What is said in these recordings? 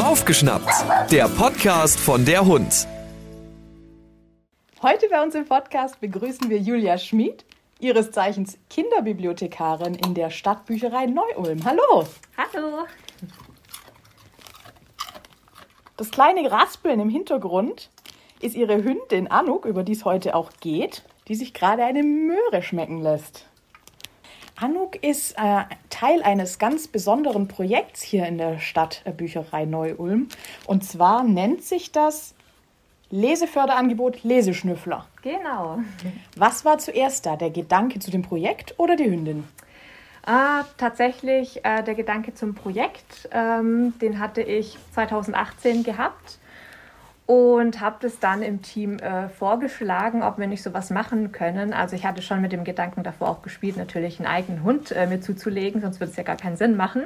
Aufgeschnappt, der Podcast von der Hund. Heute bei uns im Podcast begrüßen wir Julia Schmid, ihres Zeichens Kinderbibliothekarin in der Stadtbücherei Neu-Ulm. Hallo! Hallo! Das kleine Raspeln im Hintergrund ist ihre Hündin Anuk, über die es heute auch geht, die sich gerade eine Möhre schmecken lässt. Anuk ist äh, Teil eines ganz besonderen Projekts hier in der Stadtbücherei Neu-Ulm. Und zwar nennt sich das Leseförderangebot Leseschnüffler. Genau. Was war zuerst da, der Gedanke zu dem Projekt oder die Hündin? Ah, tatsächlich äh, der Gedanke zum Projekt, ähm, den hatte ich 2018 gehabt und habe das dann im Team äh, vorgeschlagen, ob wir nicht sowas machen können. Also ich hatte schon mit dem Gedanken davor auch gespielt, natürlich einen eigenen Hund äh, mir zuzulegen, sonst würde es ja gar keinen Sinn machen.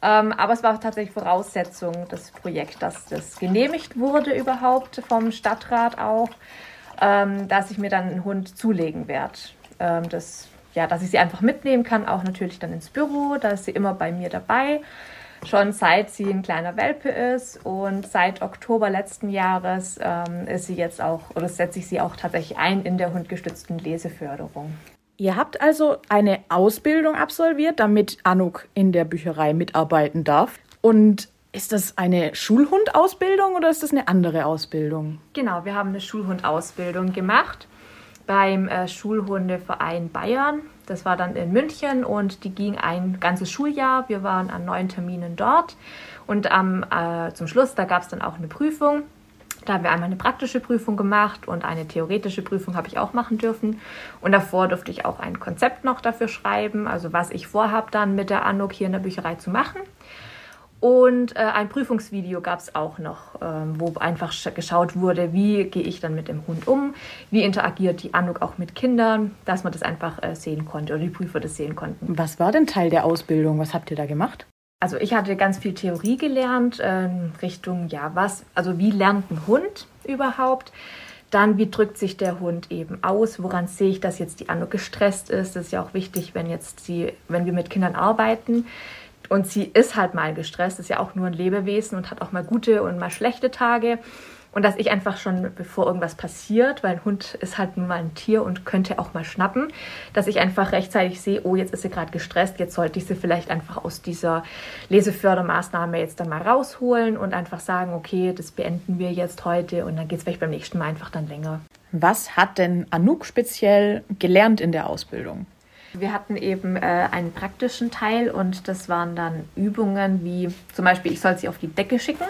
Ähm, aber es war tatsächlich Voraussetzung des Projekts, dass das genehmigt wurde überhaupt vom Stadtrat auch, ähm, dass ich mir dann einen Hund zulegen werde. Ähm, das, ja, dass ich sie einfach mitnehmen kann, auch natürlich dann ins Büro, da ist sie immer bei mir dabei schon seit sie ein kleiner Welpe ist und seit Oktober letzten Jahres ähm, ist sie jetzt auch oder setze ich sie auch tatsächlich ein in der hundgestützten Leseförderung. Ihr habt also eine Ausbildung absolviert, damit Anuk in der Bücherei mitarbeiten darf. Und ist das eine Schulhundausbildung oder ist das eine andere Ausbildung? Genau, wir haben eine Schulhundausbildung gemacht beim äh, Schulhundeverein Bayern. Das war dann in München und die ging ein ganzes Schuljahr. Wir waren an neun Terminen dort und am, äh, zum Schluss, da gab es dann auch eine Prüfung. Da haben wir einmal eine praktische Prüfung gemacht und eine theoretische Prüfung habe ich auch machen dürfen. Und davor durfte ich auch ein Konzept noch dafür schreiben, also was ich vorhabe dann mit der Anuk hier in der Bücherei zu machen. Und äh, ein Prüfungsvideo gab es auch noch, ähm, wo einfach geschaut wurde, wie gehe ich dann mit dem Hund um, wie interagiert die Anuk auch mit Kindern, dass man das einfach äh, sehen konnte oder die Prüfer das sehen konnten. Was war denn Teil der Ausbildung? Was habt ihr da gemacht? Also ich hatte ganz viel Theorie gelernt äh, Richtung, ja, was, also wie lernt ein Hund überhaupt? Dann, wie drückt sich der Hund eben aus? Woran sehe ich, dass jetzt die Anuk gestresst ist? Das ist ja auch wichtig, wenn jetzt sie, wenn wir mit Kindern arbeiten und sie ist halt mal gestresst, ist ja auch nur ein Lebewesen und hat auch mal gute und mal schlechte Tage. Und dass ich einfach schon, bevor irgendwas passiert, weil ein Hund ist halt nun mal ein Tier und könnte auch mal schnappen, dass ich einfach rechtzeitig sehe, oh, jetzt ist sie gerade gestresst, jetzt sollte ich sie vielleicht einfach aus dieser Lesefördermaßnahme jetzt dann mal rausholen und einfach sagen, okay, das beenden wir jetzt heute und dann geht es vielleicht beim nächsten Mal einfach dann länger. Was hat denn Anouk speziell gelernt in der Ausbildung? Wir hatten eben äh, einen praktischen Teil und das waren dann Übungen wie zum Beispiel, ich soll sie auf die Decke schicken,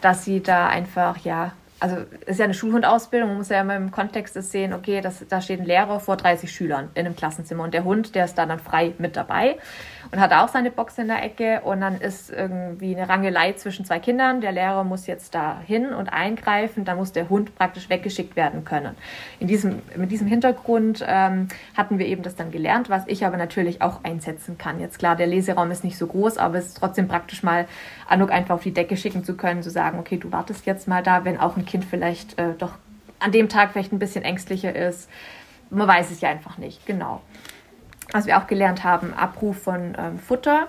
dass sie da einfach ja also ist ja eine Schulhundausbildung, man muss ja immer im Kontext sehen, okay, das, da steht ein Lehrer vor 30 Schülern in einem Klassenzimmer und der Hund, der ist da dann frei mit dabei und hat auch seine Box in der Ecke und dann ist irgendwie eine Rangelei zwischen zwei Kindern. Der Lehrer muss jetzt da hin und eingreifen, dann muss der Hund praktisch weggeschickt werden können. In diesem, mit diesem Hintergrund ähm, hatten wir eben das dann gelernt, was ich aber natürlich auch einsetzen kann. Jetzt klar, der Leseraum ist nicht so groß, aber es ist trotzdem praktisch mal Anuk einfach auf die Decke schicken zu können, zu sagen, okay, du wartest jetzt mal da, wenn auch ein Kind vielleicht äh, doch an dem Tag vielleicht ein bisschen ängstlicher ist. Man weiß es ja einfach nicht, genau. Was wir auch gelernt haben, Abruf von ähm, Futter.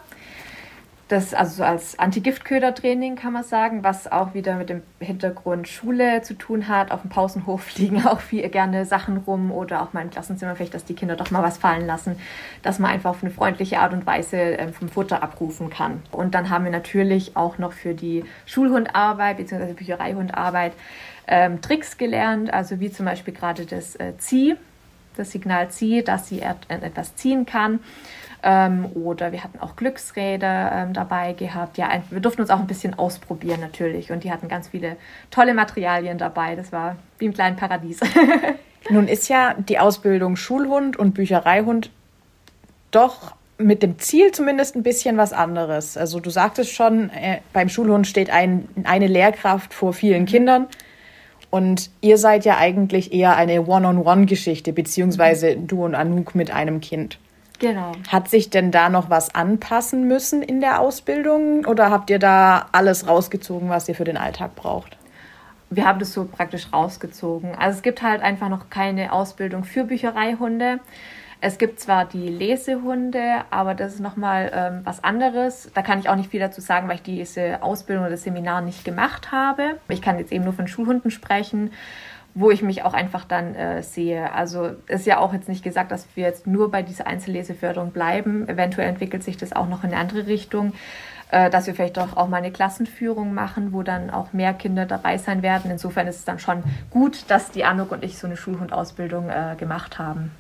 Das also so als Anti-Giftköder-Training kann man sagen, was auch wieder mit dem Hintergrund Schule zu tun hat. Auf dem Pausenhof liegen auch viel gerne Sachen rum oder auch mal im Klassenzimmer vielleicht, dass die Kinder doch mal was fallen lassen, dass man einfach auf eine freundliche Art und Weise ähm, vom Futter abrufen kann. Und dann haben wir natürlich auch noch für die Schulhundarbeit bzw. Büchereihundarbeit ähm, Tricks gelernt, also wie zum Beispiel gerade das äh, Zieh, das Signal Zieh, dass sie etwas ziehen kann ähm, oder wir hatten auch Glücksräder ähm, dabei gehabt. Ja, wir durften uns auch ein bisschen ausprobieren natürlich. Und die hatten ganz viele tolle Materialien dabei. Das war wie im kleinen Paradies. Nun ist ja die Ausbildung Schulhund und Büchereihund doch mit dem Ziel zumindest ein bisschen was anderes. Also du sagtest schon, äh, beim Schulhund steht ein, eine Lehrkraft vor vielen Kindern. Und ihr seid ja eigentlich eher eine One-on-One-Geschichte, beziehungsweise du und Anouk mit einem Kind. Genau. Hat sich denn da noch was anpassen müssen in der Ausbildung oder habt ihr da alles rausgezogen, was ihr für den Alltag braucht? Wir haben das so praktisch rausgezogen. Also es gibt halt einfach noch keine Ausbildung für Büchereihunde. Es gibt zwar die Lesehunde, aber das ist nochmal ähm, was anderes. Da kann ich auch nicht viel dazu sagen, weil ich diese Ausbildung oder das Seminar nicht gemacht habe. Ich kann jetzt eben nur von Schulhunden sprechen wo ich mich auch einfach dann äh, sehe. Also ist ja auch jetzt nicht gesagt, dass wir jetzt nur bei dieser Einzelleseförderung bleiben. Eventuell entwickelt sich das auch noch in eine andere Richtung, äh, dass wir vielleicht doch auch mal eine Klassenführung machen, wo dann auch mehr Kinder dabei sein werden. Insofern ist es dann schon gut, dass die Anuk und ich so eine Schulhundausbildung äh, gemacht haben.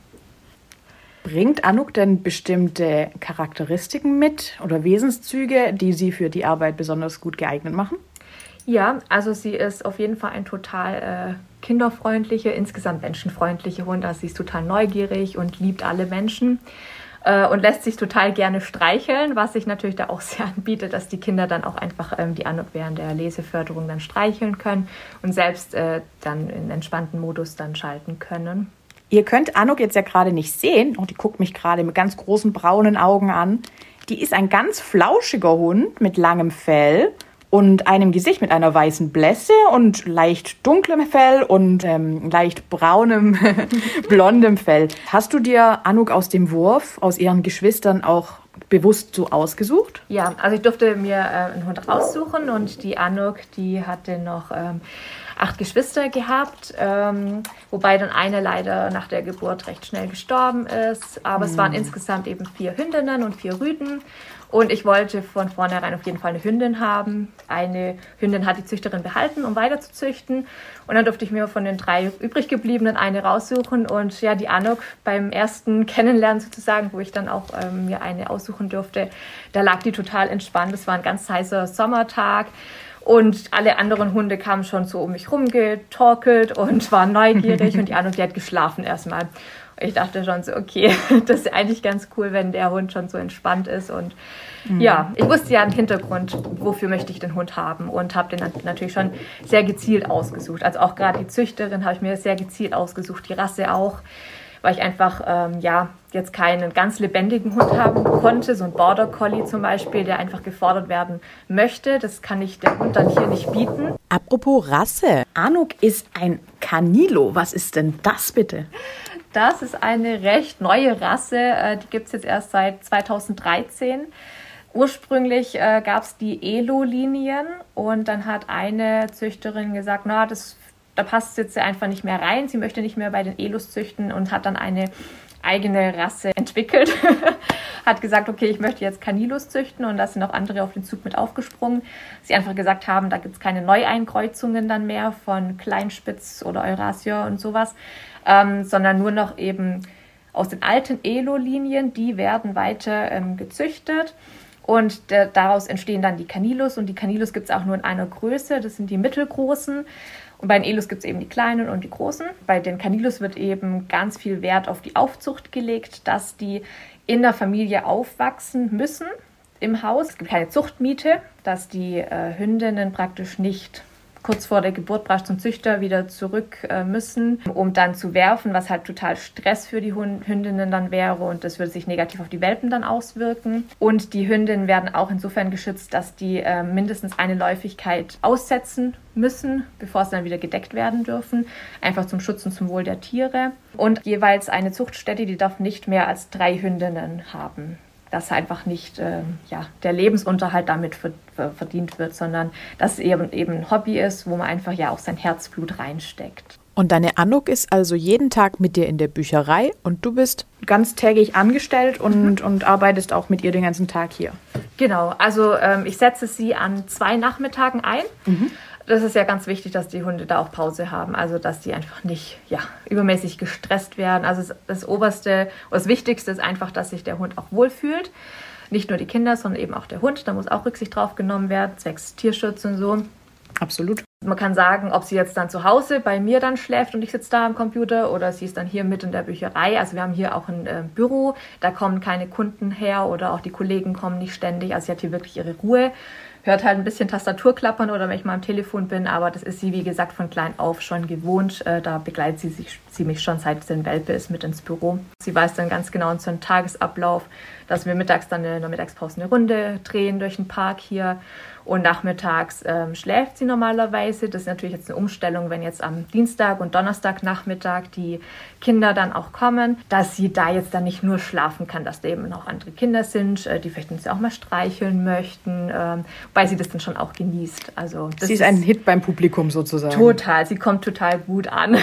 Bringt Anuk denn bestimmte Charakteristiken mit oder Wesenszüge, die sie für die Arbeit besonders gut geeignet machen? Ja, also sie ist auf jeden Fall ein total äh, kinderfreundliche, insgesamt menschenfreundliche Hund. Also sie ist total neugierig und liebt alle Menschen äh, und lässt sich total gerne streicheln, was sich natürlich da auch sehr anbietet, dass die Kinder dann auch einfach ähm, die Anuk während der Leseförderung dann streicheln können und selbst äh, dann in entspannten Modus dann schalten können. Ihr könnt Anuk jetzt ja gerade nicht sehen, und die guckt mich gerade mit ganz großen braunen Augen an. Die ist ein ganz flauschiger Hund mit langem Fell und einem Gesicht mit einer weißen Blässe und leicht dunklem Fell und ähm, leicht braunem, blondem Fell. Hast du dir Anuk aus dem Wurf, aus ihren Geschwistern auch bewusst so ausgesucht? Ja, also ich durfte mir äh, einen Hund raussuchen und die Anuk, die hatte noch ähm, acht Geschwister gehabt, ähm, wobei dann eine leider nach der Geburt recht schnell gestorben ist. Aber mhm. es waren hm. insgesamt eben vier Hündinnen und vier Rüden. Und ich wollte von vornherein auf jeden Fall eine Hündin haben. Eine Hündin hat die Züchterin behalten, um weiter zu züchten. Und dann durfte ich mir von den drei übrig gebliebenen eine raussuchen. Und ja, die Anuk beim ersten Kennenlernen sozusagen, wo ich dann auch ähm, mir eine aussuchen durfte, da lag die total entspannt. Es war ein ganz heißer Sommertag. Und alle anderen Hunde kamen schon so um mich rumgetorkelt und waren neugierig. und die Anuk, die hat geschlafen erstmal. Ich dachte schon so, okay, das ist eigentlich ganz cool, wenn der Hund schon so entspannt ist. Und mhm. ja, ich wusste ja im Hintergrund, wofür möchte ich den Hund haben und habe den natürlich schon sehr gezielt ausgesucht. Also auch gerade die Züchterin habe ich mir sehr gezielt ausgesucht, die Rasse auch, weil ich einfach ähm, ja jetzt keinen ganz lebendigen Hund haben konnte, so ein Border Collie zum Beispiel, der einfach gefordert werden möchte. Das kann ich der Hund dann hier nicht bieten. Apropos Rasse, Anuk ist ein Canilo. Was ist denn das bitte? Das ist eine recht neue Rasse. Äh, die gibt es jetzt erst seit 2013. Ursprünglich äh, gab es die Elo-Linien und dann hat eine Züchterin gesagt, na, das, da passt jetzt einfach nicht mehr rein. Sie möchte nicht mehr bei den Elos züchten und hat dann eine eigene Rasse entwickelt. hat gesagt, okay, ich möchte jetzt Canilos züchten und da sind auch andere auf den Zug mit aufgesprungen. Sie einfach gesagt haben, da gibt es keine Neueinkreuzungen dann mehr von Kleinspitz oder Eurasier und sowas, ähm, sondern nur noch eben aus den alten Elo-Linien, die werden weiter ähm, gezüchtet. Und daraus entstehen dann die Canilos. Und die Canilos gibt es auch nur in einer Größe. Das sind die mittelgroßen. Und bei den Elos gibt es eben die kleinen und die großen. Bei den Canilos wird eben ganz viel Wert auf die Aufzucht gelegt, dass die in der Familie aufwachsen müssen im Haus. Es gibt keine Zuchtmiete, dass die äh, Hündinnen praktisch nicht kurz vor der Geburt praktisch zum Züchter wieder zurück äh, müssen, um dann zu werfen, was halt total Stress für die Hündinnen dann wäre und das würde sich negativ auf die Welpen dann auswirken. Und die Hündinnen werden auch insofern geschützt, dass die äh, mindestens eine Läufigkeit aussetzen müssen, bevor sie dann wieder gedeckt werden dürfen, einfach zum Schutz und zum Wohl der Tiere. Und jeweils eine Zuchtstätte, die darf nicht mehr als drei Hündinnen haben dass einfach nicht äh, ja, der Lebensunterhalt damit verdient wird, sondern dass es eben, eben ein Hobby ist, wo man einfach ja auch sein Herzblut reinsteckt. Und deine Anuk ist also jeden Tag mit dir in der Bücherei und du bist ganztägig angestellt und, mhm. und arbeitest auch mit ihr den ganzen Tag hier. Genau, also ähm, ich setze sie an zwei Nachmittagen ein. Mhm das ist ja ganz wichtig, dass die Hunde da auch Pause haben. Also, dass die einfach nicht ja, übermäßig gestresst werden. Also, das Oberste oder das Wichtigste ist einfach, dass sich der Hund auch wohlfühlt. Nicht nur die Kinder, sondern eben auch der Hund. Da muss auch Rücksicht drauf genommen werden, zwecks Tierschutz und so. Absolut. Man kann sagen, ob sie jetzt dann zu Hause bei mir dann schläft und ich sitze da am Computer oder sie ist dann hier mit in der Bücherei. Also wir haben hier auch ein äh, Büro, da kommen keine Kunden her oder auch die Kollegen kommen nicht ständig. Also sie hat hier wirklich ihre Ruhe hört halt ein bisschen Tastatur klappern oder wenn ich mal am Telefon bin, aber das ist sie, wie gesagt, von klein auf schon gewohnt. Äh, da begleitet sie, sich, sie mich schon seit sie ein Welpe ist mit ins Büro. Sie weiß dann ganz genau unseren Tagesablauf, dass wir mittags dann in der Mittagspause eine Runde drehen durch den Park hier und nachmittags ähm, schläft sie normalerweise. Das ist natürlich jetzt eine Umstellung, wenn jetzt am Dienstag und Donnerstagnachmittag die Kinder dann auch kommen, dass sie da jetzt dann nicht nur schlafen kann, dass da eben noch andere Kinder sind, äh, die vielleicht uns auch mal streicheln möchten, ähm, weil sie das dann schon auch genießt. Also sie ist ein Hit beim Publikum sozusagen. Total, sie kommt total gut an.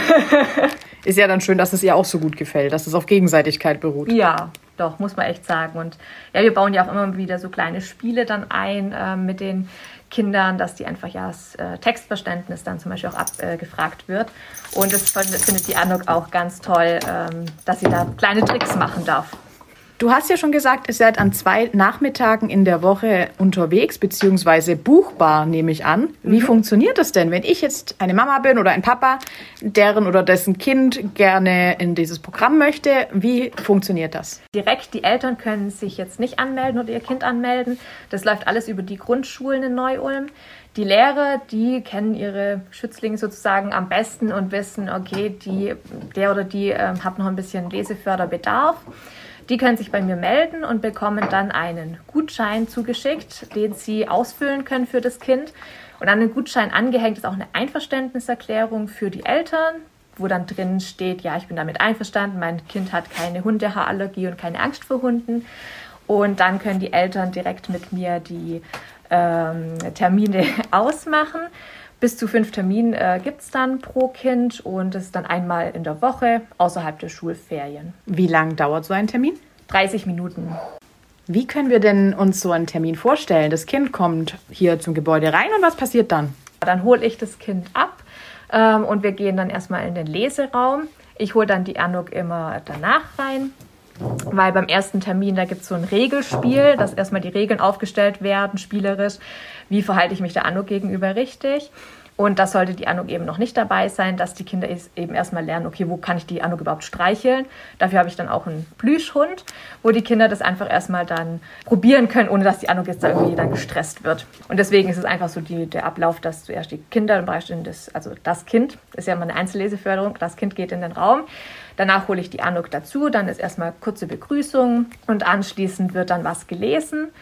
ist ja dann schön, dass es ihr auch so gut gefällt, dass es auf Gegenseitigkeit beruht. Ja, doch, muss man echt sagen. Und ja, wir bauen ja auch immer wieder so kleine Spiele dann ein äh, mit den Kindern, dass die einfach ja das äh, Textverständnis dann zum Beispiel auch abgefragt äh, wird. Und das findet die Anuk auch ganz toll, ähm, dass sie da kleine Tricks machen darf. Du hast ja schon gesagt, ihr seid an zwei Nachmittagen in der Woche unterwegs, beziehungsweise buchbar, nehme ich an. Wie mhm. funktioniert das denn, wenn ich jetzt eine Mama bin oder ein Papa, deren oder dessen Kind gerne in dieses Programm möchte? Wie funktioniert das? Direkt, die Eltern können sich jetzt nicht anmelden oder ihr Kind anmelden. Das läuft alles über die Grundschulen in Neu-Ulm. Die Lehrer, die kennen ihre Schützlinge sozusagen am besten und wissen, okay, die, der oder die äh, hat noch ein bisschen Leseförderbedarf. Die können sich bei mir melden und bekommen dann einen Gutschein zugeschickt, den sie ausfüllen können für das Kind. Und an den Gutschein angehängt ist auch eine Einverständniserklärung für die Eltern, wo dann drin steht, ja, ich bin damit einverstanden, mein Kind hat keine Hundehaarallergie und keine Angst vor Hunden. Und dann können die Eltern direkt mit mir die ähm, Termine ausmachen. Bis zu fünf Termine äh, gibt es dann pro Kind und das ist dann einmal in der Woche außerhalb der Schulferien. Wie lang dauert so ein Termin? 30 Minuten. Wie können wir denn uns so einen Termin vorstellen? Das Kind kommt hier zum Gebäude rein und was passiert dann? Dann hole ich das Kind ab ähm, und wir gehen dann erstmal in den Leseraum. Ich hole dann die Anuk immer danach rein weil beim ersten Termin, da gibt es so ein Regelspiel, dass erstmal die Regeln aufgestellt werden, spielerisch. Wie verhalte ich mich der Anuk gegenüber richtig? Und das sollte die Anuk eben noch nicht dabei sein, dass die Kinder eben erstmal lernen, okay, wo kann ich die Anuk überhaupt streicheln? Dafür habe ich dann auch einen Plüschhund, wo die Kinder das einfach erstmal dann probieren können, ohne dass die Anuk jetzt da irgendwie dann gestresst wird. Und deswegen ist es einfach so die, der Ablauf, dass zuerst die Kinder, das, also das Kind, ist ja immer eine Einzelleseförderung, das Kind geht in den Raum. Danach hole ich die Anuk dazu, dann ist erstmal kurze Begrüßung und anschließend wird dann was gelesen.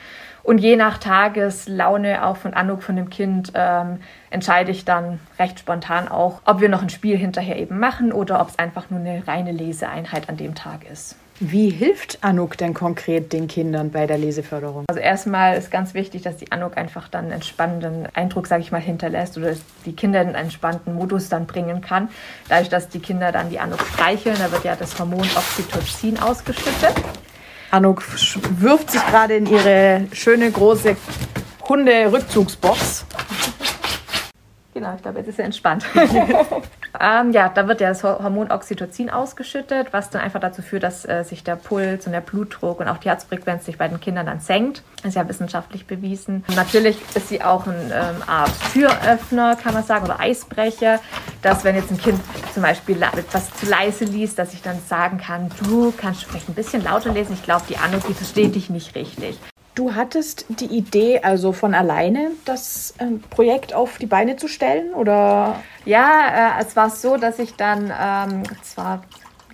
Und je nach Tageslaune auch von Anuk, von dem Kind, ähm, entscheide ich dann recht spontan auch, ob wir noch ein Spiel hinterher eben machen oder ob es einfach nur eine reine Leseeinheit an dem Tag ist. Wie hilft Anuk denn konkret den Kindern bei der Leseförderung? Also erstmal ist ganz wichtig, dass die Anuk einfach dann einen entspannenden Eindruck, sage ich mal, hinterlässt oder die Kinder in einen entspannten Modus dann bringen kann. Dadurch, dass die Kinder dann die Anuk streicheln, da wird ja das Hormon Oxytocin ausgeschüttet. Anuk wirft sich gerade in ihre schöne große Hunde-Rückzugsbox. Genau, ich glaube, jetzt ist er entspannt. ähm, ja, da wird ja das Hormon Oxytocin ausgeschüttet, was dann einfach dazu führt, dass äh, sich der Puls und der Blutdruck und auch die Herzfrequenz sich bei den Kindern dann senkt. Das ist ja wissenschaftlich bewiesen. Natürlich ist sie auch eine ähm, Art Türöffner, kann man sagen, oder Eisbrecher, dass wenn jetzt ein Kind zum Beispiel etwas zu leise liest, dass ich dann sagen kann, du kannst vielleicht ein bisschen lauter lesen. Ich glaube, die Anno, die versteht dich nicht richtig. Du hattest die Idee, also von alleine das ähm, Projekt auf die Beine zu stellen, oder? Ja, äh, es war so, dass ich dann, ähm, zwar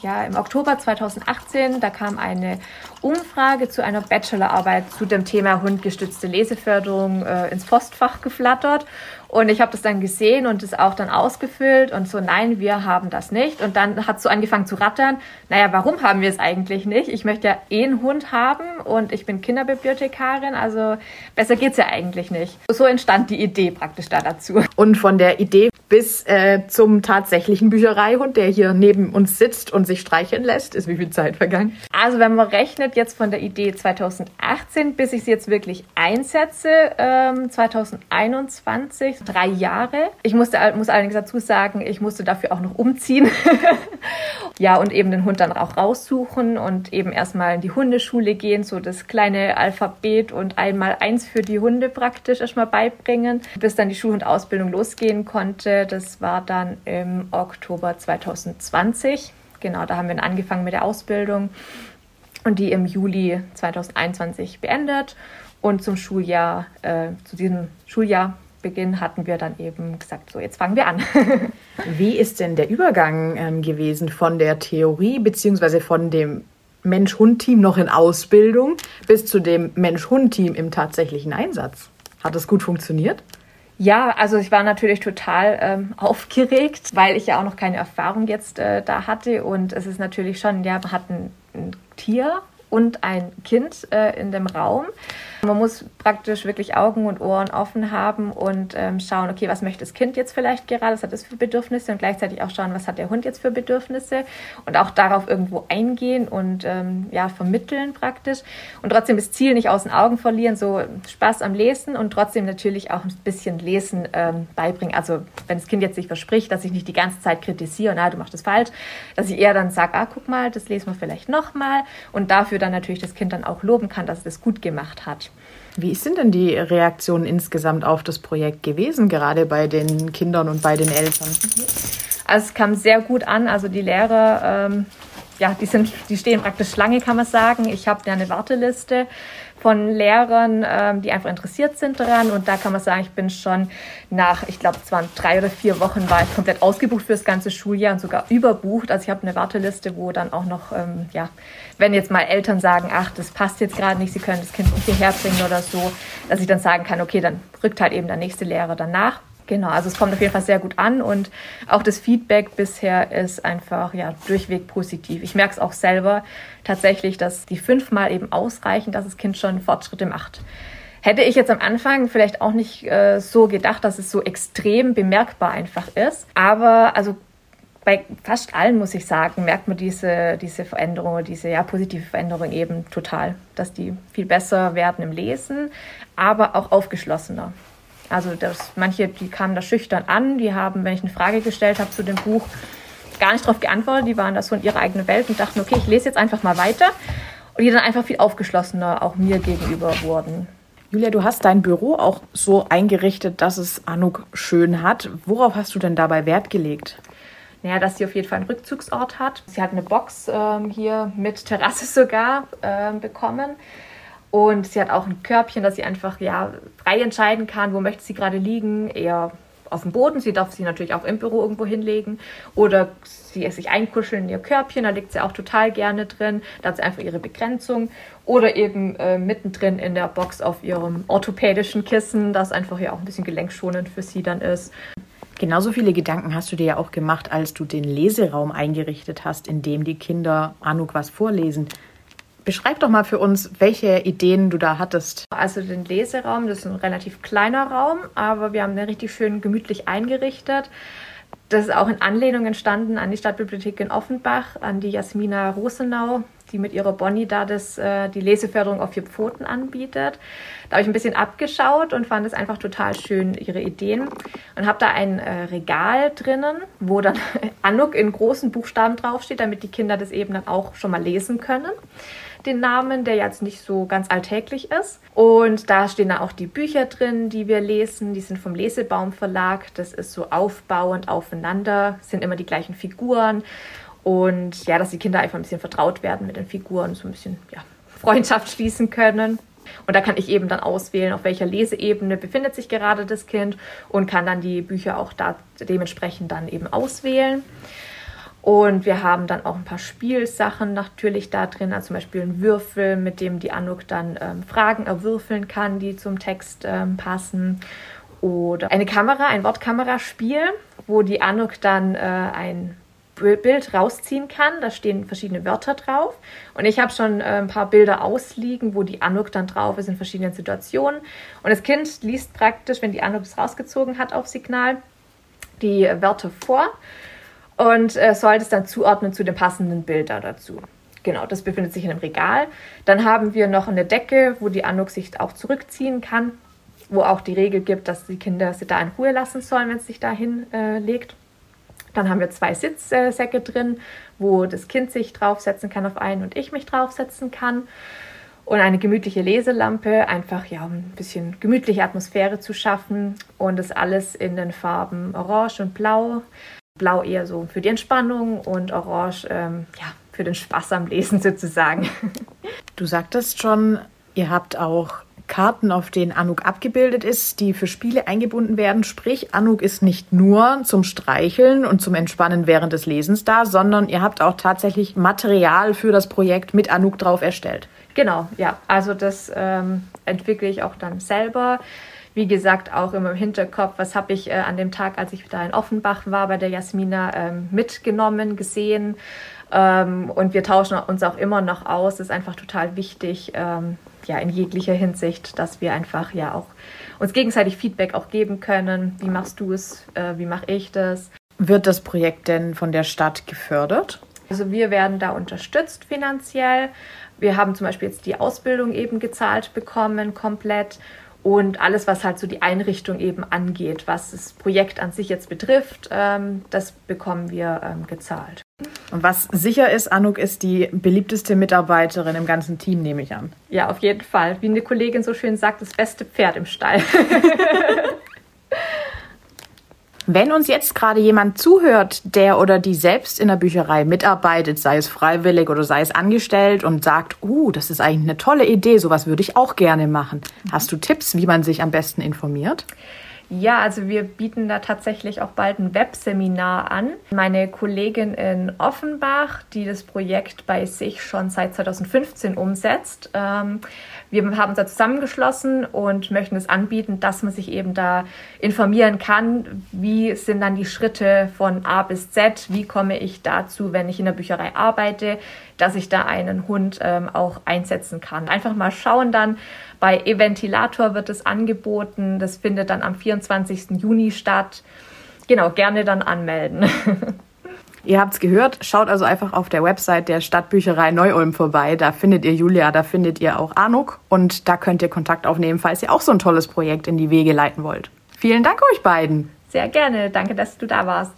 ja, im Oktober 2018, da kam eine Umfrage zu einer Bachelorarbeit zu dem Thema hundgestützte Leseförderung äh, ins Postfach geflattert. Und ich habe das dann gesehen und es auch dann ausgefüllt und so, nein, wir haben das nicht. Und dann hat es so angefangen zu rattern, naja, warum haben wir es eigentlich nicht? Ich möchte ja eh einen Hund haben und ich bin Kinderbibliothekarin, also besser geht's ja eigentlich nicht. So entstand die Idee praktisch da dazu. Und von der Idee bis äh, zum tatsächlichen Büchereihund, der hier neben uns sitzt und sich streicheln lässt, ist wie viel Zeit vergangen? Also wenn man rechnet jetzt von der Idee 2018, bis ich sie jetzt wirklich einsetze, ähm, 2021, drei Jahre. Ich musste, muss allerdings dazu sagen, ich musste dafür auch noch umziehen. ja, und eben den Hund dann auch raussuchen und eben erstmal in die Hundeschule gehen, so das kleine Alphabet und einmal eins für die Hunde praktisch erstmal beibringen, bis dann die Schulhundausbildung losgehen konnte. Das war dann im Oktober 2020. Genau, da haben wir angefangen mit der Ausbildung und die im Juli 2021 beendet Und zum Schuljahr, äh, zu diesem Schuljahrbeginn hatten wir dann eben gesagt, so jetzt fangen wir an. Wie ist denn der Übergang ähm, gewesen von der Theorie beziehungsweise von dem Mensch-Hund-Team noch in Ausbildung bis zu dem Mensch-Hund-Team im tatsächlichen Einsatz? Hat das gut funktioniert? Ja, also ich war natürlich total ähm, aufgeregt, weil ich ja auch noch keine Erfahrung jetzt äh, da hatte. Und es ist natürlich schon, ja, man hat ein, ein Tier und ein Kind äh, in dem Raum. Man muss praktisch wirklich Augen und Ohren offen haben und ähm, schauen, okay, was möchte das Kind jetzt vielleicht gerade, was hat es für Bedürfnisse und gleichzeitig auch schauen, was hat der Hund jetzt für Bedürfnisse und auch darauf irgendwo eingehen und ähm, ja, vermitteln praktisch und trotzdem das Ziel nicht aus den Augen verlieren, so Spaß am Lesen und trotzdem natürlich auch ein bisschen Lesen ähm, beibringen. Also wenn das Kind jetzt sich verspricht, dass ich nicht die ganze Zeit kritisiere, na, du machst das falsch, dass ich eher dann sage, ah, guck mal, das lesen wir vielleicht nochmal und dafür dann natürlich das Kind dann auch loben kann, dass es das gut gemacht hat. Wie sind denn die Reaktionen insgesamt auf das Projekt gewesen, gerade bei den Kindern und bei den Eltern? Also es kam sehr gut an. Also die Lehrer, ähm, ja, die, sind, die stehen praktisch Schlange, kann man sagen. Ich habe ja eine Warteliste von Lehrern, ähm, die einfach interessiert sind daran. Und da kann man sagen, ich bin schon nach, ich glaube, es waren drei oder vier Wochen, war ich komplett ausgebucht für das ganze Schuljahr und sogar überbucht. Also ich habe eine Warteliste, wo dann auch noch, ähm, ja, wenn jetzt mal Eltern sagen, ach, das passt jetzt gerade nicht, sie können das Kind nicht hierher bringen oder so, dass ich dann sagen kann, okay, dann rückt halt eben der nächste Lehrer danach. Genau, also es kommt auf jeden Fall sehr gut an und auch das Feedback bisher ist einfach ja durchweg positiv. Ich merke es auch selber tatsächlich, dass die fünfmal eben ausreichen, dass das Kind schon Fortschritte macht. Hätte ich jetzt am Anfang vielleicht auch nicht äh, so gedacht, dass es so extrem bemerkbar einfach ist. Aber also bei fast allen, muss ich sagen, merkt man diese, diese Veränderung, diese ja, positive Veränderung eben total, dass die viel besser werden im Lesen, aber auch aufgeschlossener. Also das, manche, die kamen da schüchtern an, die haben, wenn ich eine Frage gestellt habe zu dem Buch, gar nicht darauf geantwortet, die waren da so in ihrer eigenen Welt und dachten, okay, ich lese jetzt einfach mal weiter. Und die dann einfach viel aufgeschlossener auch mir gegenüber wurden. Julia, du hast dein Büro auch so eingerichtet, dass es Anuk schön hat. Worauf hast du denn dabei Wert gelegt? Naja, dass sie auf jeden Fall einen Rückzugsort hat. Sie hat eine Box ähm, hier mit Terrasse sogar äh, bekommen. Und sie hat auch ein Körbchen, dass sie einfach ja, frei entscheiden kann, wo möchte sie gerade liegen. Eher auf dem Boden. Sie darf sie natürlich auch im Büro irgendwo hinlegen. Oder sie sich einkuscheln in ihr Körbchen, da liegt sie auch total gerne drin. Da hat sie einfach ihre Begrenzung. Oder eben äh, mittendrin in der Box auf ihrem orthopädischen Kissen, das einfach ja auch ein bisschen gelenkschonend für sie dann ist. Genauso viele Gedanken hast du dir ja auch gemacht, als du den Leseraum eingerichtet hast, in dem die Kinder Anuk was vorlesen. Beschreib doch mal für uns, welche Ideen du da hattest. Also den Leseraum, das ist ein relativ kleiner Raum, aber wir haben den richtig schön gemütlich eingerichtet. Das ist auch in Anlehnung entstanden an die Stadtbibliothek in Offenbach, an die Jasmina Rosenau, die mit ihrer Bonnie da das, äh, die Leseförderung auf vier Pfoten anbietet. Da habe ich ein bisschen abgeschaut und fand es einfach total schön, ihre Ideen. Und habe da ein äh, Regal drinnen, wo dann Anuk in großen Buchstaben draufsteht, damit die Kinder das eben dann auch schon mal lesen können den Namen, der jetzt nicht so ganz alltäglich ist. Und da stehen dann auch die Bücher drin, die wir lesen. Die sind vom Lesebaum Verlag. Das ist so aufbauend aufeinander, sind immer die gleichen Figuren. Und ja, dass die Kinder einfach ein bisschen vertraut werden mit den Figuren, so ein bisschen ja, Freundschaft schließen können. Und da kann ich eben dann auswählen, auf welcher Leseebene befindet sich gerade das Kind und kann dann die Bücher auch da dementsprechend dann eben auswählen. Und wir haben dann auch ein paar Spielsachen natürlich da drin, also zum Beispiel einen Würfel, mit dem die Anuk dann ähm, Fragen erwürfeln kann, die zum Text ähm, passen. Oder eine Kamera, ein Wortkameraspiel, wo die Anuk dann äh, ein Bild rausziehen kann. Da stehen verschiedene Wörter drauf. Und ich habe schon äh, ein paar Bilder ausliegen, wo die Anuk dann drauf ist in verschiedenen Situationen. Und das Kind liest praktisch, wenn die Anuk es rausgezogen hat auf Signal, die Wörter vor und äh, sollte es dann zuordnen zu den passenden Bildern dazu. Genau, das befindet sich in einem Regal. Dann haben wir noch eine Decke, wo die Anuk sich auch zurückziehen kann, wo auch die Regel gibt, dass die Kinder sie da in Ruhe lassen sollen, wenn es sich dahin äh, legt. Dann haben wir zwei Sitzsäcke drin, wo das Kind sich draufsetzen kann auf einen und ich mich draufsetzen kann. Und eine gemütliche Leselampe, einfach ja, um ein bisschen gemütliche Atmosphäre zu schaffen. Und das alles in den Farben Orange und Blau. Blau eher so für die Entspannung und Orange ähm, ja, für den Spaß am Lesen sozusagen. Du sagtest schon, ihr habt auch Karten, auf denen Anuk abgebildet ist, die für Spiele eingebunden werden. Sprich, Anuk ist nicht nur zum Streicheln und zum Entspannen während des Lesens da, sondern ihr habt auch tatsächlich Material für das Projekt mit Anuk drauf erstellt. Genau, ja. Also das ähm, entwickle ich auch dann selber. Wie gesagt, auch immer im Hinterkopf, was habe ich äh, an dem Tag, als ich da in Offenbach war, bei der Jasmina ähm, mitgenommen, gesehen. Ähm, und wir tauschen uns auch immer noch aus. Das ist einfach total wichtig, ähm, ja, in jeglicher Hinsicht, dass wir einfach ja auch uns gegenseitig Feedback auch geben können. Wie machst du es? Äh, wie mache ich das? Wird das Projekt denn von der Stadt gefördert? Also wir werden da unterstützt finanziell. Wir haben zum Beispiel jetzt die Ausbildung eben gezahlt bekommen, komplett. Und alles, was halt so die Einrichtung eben angeht, was das Projekt an sich jetzt betrifft, ähm, das bekommen wir ähm, gezahlt. Und was sicher ist, Anuk ist die beliebteste Mitarbeiterin im ganzen Team, nehme ich an. Ja, auf jeden Fall. Wie eine Kollegin so schön sagt, das beste Pferd im Stall. Wenn uns jetzt gerade jemand zuhört, der oder die selbst in der Bücherei mitarbeitet, sei es freiwillig oder sei es angestellt und sagt, uh, das ist eigentlich eine tolle Idee, sowas würde ich auch gerne machen. Hast du Tipps, wie man sich am besten informiert? Ja, also wir bieten da tatsächlich auch bald ein Webseminar an. Meine Kollegin in Offenbach, die das Projekt bei sich schon seit 2015 umsetzt, ähm, wir haben uns da zusammengeschlossen und möchten es anbieten, dass man sich eben da informieren kann, wie sind dann die Schritte von A bis Z, wie komme ich dazu, wenn ich in der Bücherei arbeite, dass ich da einen Hund ähm, auch einsetzen kann. Einfach mal schauen dann, bei Eventilator wird es angeboten, das findet dann am 24. Juni statt. Genau, gerne dann anmelden. Ihr habt's gehört, schaut also einfach auf der Website der Stadtbücherei Neu-Ulm vorbei. Da findet ihr Julia, da findet ihr auch Anuk und da könnt ihr Kontakt aufnehmen, falls ihr auch so ein tolles Projekt in die Wege leiten wollt. Vielen Dank euch beiden. Sehr gerne. Danke, dass du da warst.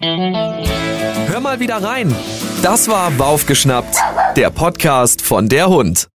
Hör mal wieder rein. Das war Baufgeschnappt, der Podcast von der Hund.